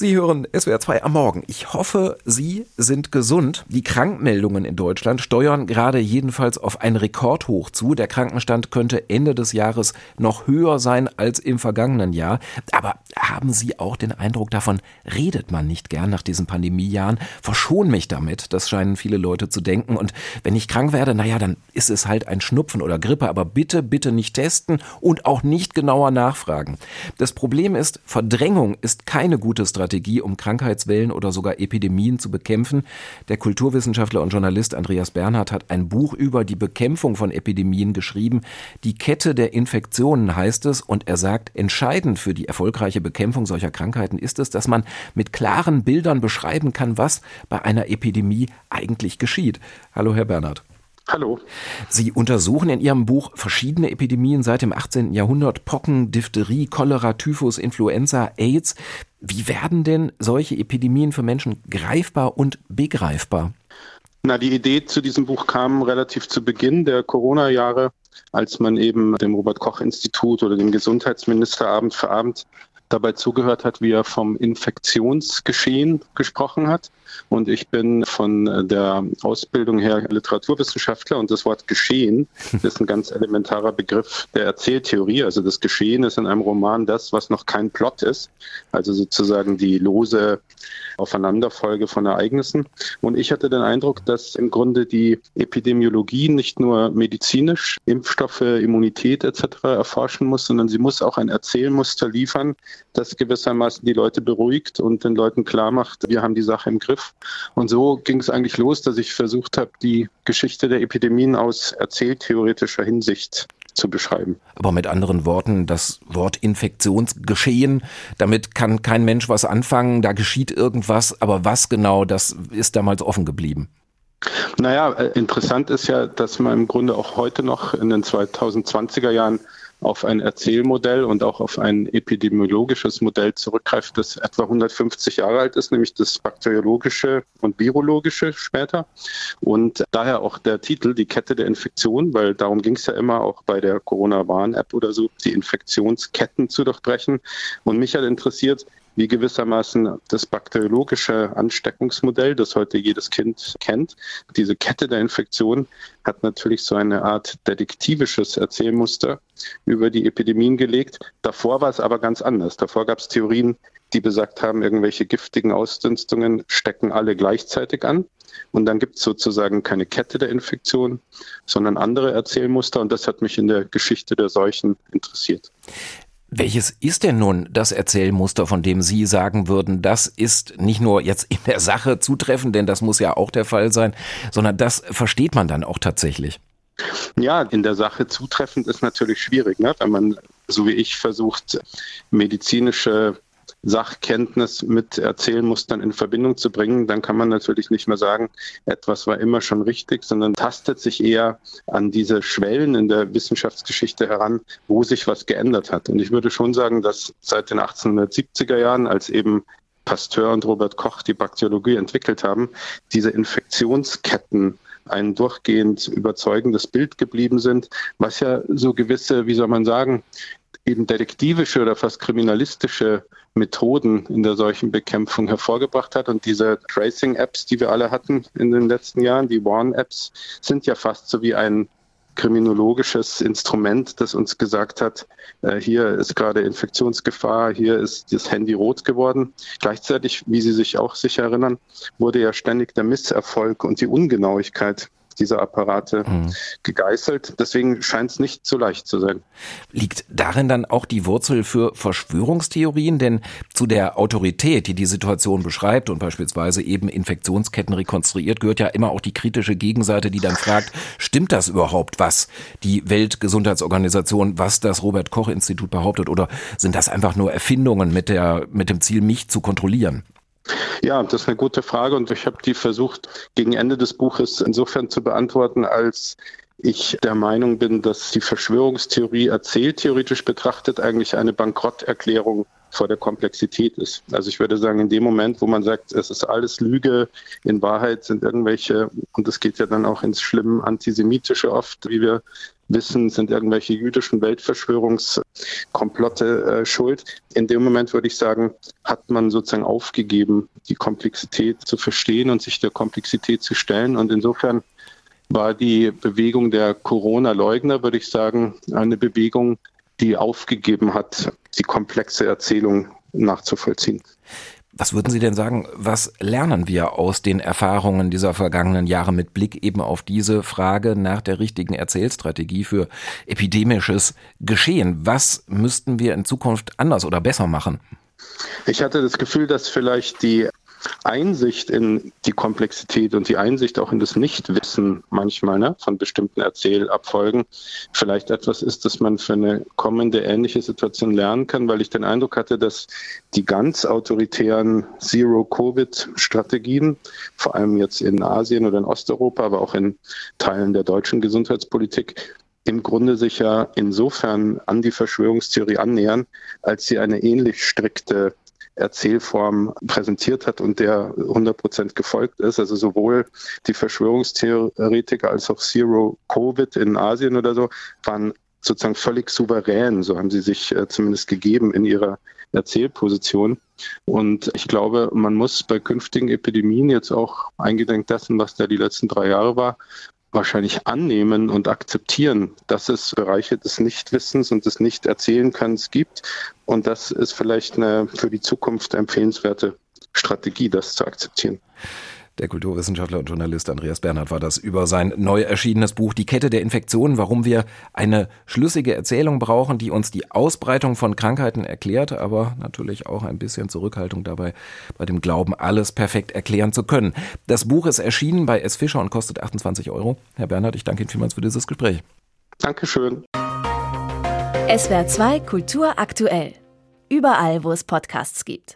Sie hören SWR 2 am Morgen. Ich hoffe, Sie sind gesund. Die Krankmeldungen in Deutschland steuern gerade jedenfalls auf ein Rekordhoch zu. Der Krankenstand könnte Ende des Jahres noch höher sein als im vergangenen Jahr. Aber haben Sie auch den Eindruck, davon redet man nicht gern nach diesen Pandemiejahren? Verschon mich damit, das scheinen viele Leute zu denken. Und wenn ich krank werde, naja, dann ist es halt ein Schnupfen oder Grippe. Aber bitte, bitte nicht testen und auch nicht genauer nachfragen. Das Problem ist, Verdrängung ist keine gute Strategie Strategie, um Krankheitswellen oder sogar Epidemien zu bekämpfen. Der Kulturwissenschaftler und Journalist Andreas Bernhard hat ein Buch über die Bekämpfung von Epidemien geschrieben. Die Kette der Infektionen heißt es und er sagt, entscheidend für die erfolgreiche Bekämpfung solcher Krankheiten ist es, dass man mit klaren Bildern beschreiben kann, was bei einer Epidemie eigentlich geschieht. Hallo, Herr Bernhard. Hallo. Sie untersuchen in Ihrem Buch verschiedene Epidemien seit dem 18. Jahrhundert, Pocken, Diphtherie, Cholera, Typhus, Influenza, AIDS. Wie werden denn solche Epidemien für Menschen greifbar und begreifbar? Na, die Idee zu diesem Buch kam relativ zu Beginn der Corona-Jahre, als man eben dem Robert Koch Institut oder dem Gesundheitsminister Abend für Abend dabei zugehört hat, wie er vom Infektionsgeschehen gesprochen hat. Und ich bin von der Ausbildung her Literaturwissenschaftler und das Wort Geschehen ist ein ganz elementarer Begriff der Erzähltheorie. Also das Geschehen ist in einem Roman das, was noch kein Plot ist. Also sozusagen die lose Aufeinanderfolge von Ereignissen. Und ich hatte den Eindruck, dass im Grunde die Epidemiologie nicht nur medizinisch Impfstoffe, Immunität etc. erforschen muss, sondern sie muss auch ein Erzählmuster liefern, das gewissermaßen die Leute beruhigt und den Leuten klar macht, wir haben die Sache im Griff. Und so ging es eigentlich los, dass ich versucht habe, die Geschichte der Epidemien aus erzähltheoretischer Hinsicht zu beschreiben. Aber mit anderen Worten, das Wort Infektionsgeschehen, damit kann kein Mensch was anfangen, da geschieht irgendwas, aber was genau, das ist damals offen geblieben. Naja, äh, interessant ist ja, dass man im Grunde auch heute noch in den 2020er Jahren auf ein Erzählmodell und auch auf ein epidemiologisches Modell zurückgreift, das etwa 150 Jahre alt ist, nämlich das bakteriologische und virologische später. Und daher auch der Titel, die Kette der Infektion, weil darum ging es ja immer auch bei der Corona-Warn-App oder so, die Infektionsketten zu durchbrechen. Und mich hat interessiert, wie gewissermaßen das bakteriologische Ansteckungsmodell, das heute jedes Kind kennt. Diese Kette der Infektion hat natürlich so eine Art detektivisches Erzählmuster über die Epidemien gelegt. Davor war es aber ganz anders. Davor gab es Theorien, die besagt haben, irgendwelche giftigen Ausdünstungen stecken alle gleichzeitig an. Und dann gibt es sozusagen keine Kette der Infektion, sondern andere Erzählmuster. Und das hat mich in der Geschichte der Seuchen interessiert. Welches ist denn nun das Erzählmuster, von dem Sie sagen würden, das ist nicht nur jetzt in der Sache zutreffend, denn das muss ja auch der Fall sein, sondern das versteht man dann auch tatsächlich? Ja, in der Sache zutreffend ist natürlich schwierig, ne? wenn man, so wie ich, versucht, medizinische Sachkenntnis mit Erzählmustern in Verbindung zu bringen, dann kann man natürlich nicht mehr sagen, etwas war immer schon richtig, sondern tastet sich eher an diese Schwellen in der Wissenschaftsgeschichte heran, wo sich was geändert hat. Und ich würde schon sagen, dass seit den 1870er Jahren, als eben Pasteur und Robert Koch die Bakteriologie entwickelt haben, diese Infektionsketten ein durchgehend überzeugendes Bild geblieben sind, was ja so gewisse, wie soll man sagen, eben detektivische oder fast kriminalistische Methoden in der solchen Bekämpfung hervorgebracht hat. Und diese Tracing-Apps, die wir alle hatten in den letzten Jahren, die Warn-Apps, sind ja fast so wie ein kriminologisches Instrument, das uns gesagt hat, äh, hier ist gerade Infektionsgefahr, hier ist das Handy rot geworden. Gleichzeitig, wie Sie sich auch sicher erinnern, wurde ja ständig der Misserfolg und die Ungenauigkeit dieser Apparate mhm. gegeißelt. Deswegen scheint es nicht so leicht zu sein. Liegt darin dann auch die Wurzel für Verschwörungstheorien? Denn zu der Autorität, die die Situation beschreibt und beispielsweise eben Infektionsketten rekonstruiert, gehört ja immer auch die kritische Gegenseite, die dann fragt, stimmt das überhaupt, was die Weltgesundheitsorganisation, was das Robert Koch Institut behauptet oder sind das einfach nur Erfindungen mit der, mit dem Ziel, mich zu kontrollieren? Ja, das ist eine gute Frage und ich habe die versucht, gegen Ende des Buches insofern zu beantworten, als ich der Meinung bin, dass die Verschwörungstheorie erzähltheoretisch betrachtet eigentlich eine Bankrotterklärung vor der Komplexität ist. Also ich würde sagen, in dem Moment, wo man sagt, es ist alles Lüge, in Wahrheit sind irgendwelche, und das geht ja dann auch ins schlimm Antisemitische oft, wie wir wissen, sind irgendwelche jüdischen Weltverschwörungskomplotte äh, schuld. In dem Moment würde ich sagen, hat man sozusagen aufgegeben, die Komplexität zu verstehen und sich der Komplexität zu stellen. Und insofern war die Bewegung der Corona-Leugner, würde ich sagen, eine Bewegung, die aufgegeben hat, die komplexe Erzählung nachzuvollziehen. Was würden Sie denn sagen, was lernen wir aus den Erfahrungen dieser vergangenen Jahre mit Blick eben auf diese Frage nach der richtigen Erzählstrategie für epidemisches Geschehen? Was müssten wir in Zukunft anders oder besser machen? Ich hatte das Gefühl, dass vielleicht die Einsicht in die Komplexität und die Einsicht auch in das Nichtwissen manchmal ne, von bestimmten Erzählabfolgen vielleicht etwas ist, das man für eine kommende ähnliche Situation lernen kann, weil ich den Eindruck hatte, dass die ganz autoritären Zero-Covid-Strategien, vor allem jetzt in Asien oder in Osteuropa, aber auch in Teilen der deutschen Gesundheitspolitik, im Grunde sich ja insofern an die Verschwörungstheorie annähern, als sie eine ähnlich strikte Erzählform präsentiert hat und der 100 Prozent gefolgt ist. Also sowohl die Verschwörungstheoretiker als auch Zero Covid in Asien oder so waren sozusagen völlig souverän, so haben sie sich äh, zumindest gegeben in ihrer Erzählposition. Und ich glaube, man muss bei künftigen Epidemien jetzt auch eingedenk dessen, was da die letzten drei Jahre war, wahrscheinlich annehmen und akzeptieren, dass es Bereiche des Nichtwissens und des Nichterzählenkönnens gibt. Und das ist vielleicht eine für die Zukunft empfehlenswerte Strategie, das zu akzeptieren. Der Kulturwissenschaftler und Journalist Andreas Bernhard war das über sein neu erschienenes Buch Die Kette der Infektionen, warum wir eine schlüssige Erzählung brauchen, die uns die Ausbreitung von Krankheiten erklärt, aber natürlich auch ein bisschen Zurückhaltung dabei, bei dem Glauben, alles perfekt erklären zu können. Das Buch ist erschienen bei S. Fischer und kostet 28 Euro. Herr Bernhard, ich danke Ihnen vielmals für dieses Gespräch. Dankeschön. SWR 2 Kultur aktuell. Überall, wo es Podcasts gibt.